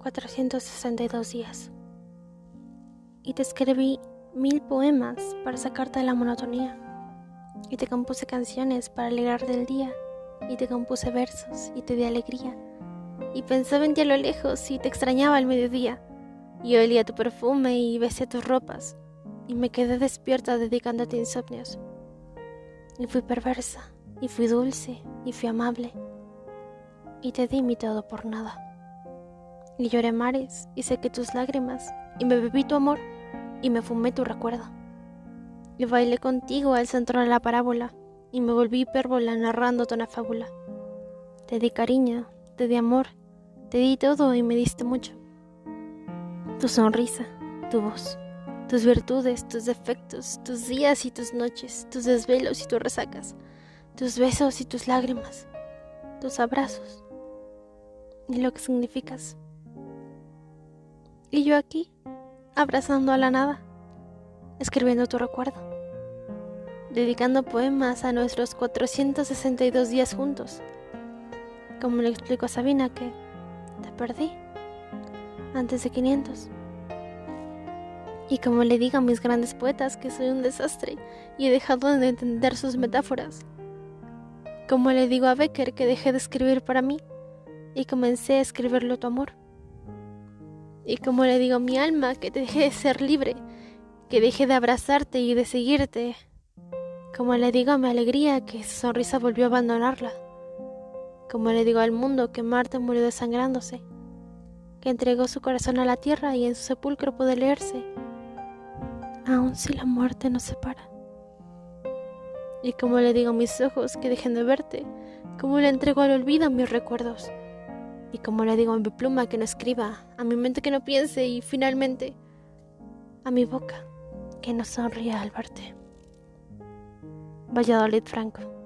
462 días. Y te escribí mil poemas para sacarte de la monotonía. Y te compuse canciones para alegrarte el día. Y te compuse versos y te di alegría. Y pensaba en ti a lo lejos y te extrañaba al mediodía. Y olía tu perfume y besé tus ropas. Y me quedé despierta dedicándote insomnios. Y fui perversa, y fui dulce, y fui amable. Y te di mi todo por nada y lloré mares y sequé tus lágrimas, y me bebí tu amor, y me fumé tu recuerdo. Y bailé contigo al centro de la parábola, y me volví hipérbola narrándote una fábula. Te di cariño, te di amor, te di todo y me diste mucho. Tu sonrisa, tu voz, tus virtudes, tus defectos, tus días y tus noches, tus desvelos y tus resacas, tus besos y tus lágrimas, tus abrazos y lo que significas. Y yo aquí, abrazando a la nada, escribiendo tu recuerdo, dedicando poemas a nuestros 462 días juntos. Como le explico a Sabina que te perdí antes de 500. Y como le digo a mis grandes poetas que soy un desastre y he dejado de entender sus metáforas. Como le digo a Becker que dejé de escribir para mí y comencé a escribirlo tu amor. Y como le digo a mi alma que te deje de ser libre, que deje de abrazarte y de seguirte. Como le digo a mi alegría que su sonrisa volvió a abandonarla. Como le digo al mundo que Marte murió desangrándose, que entregó su corazón a la tierra y en su sepulcro puede leerse, aun si la muerte nos separa. Y como le digo a mis ojos que dejen de verte, como le entrego al olvido mis recuerdos, y como le digo a mi pluma que no escriba, a mi mente que no piense y finalmente a mi boca que no sonría al verte. Valladolid Franco.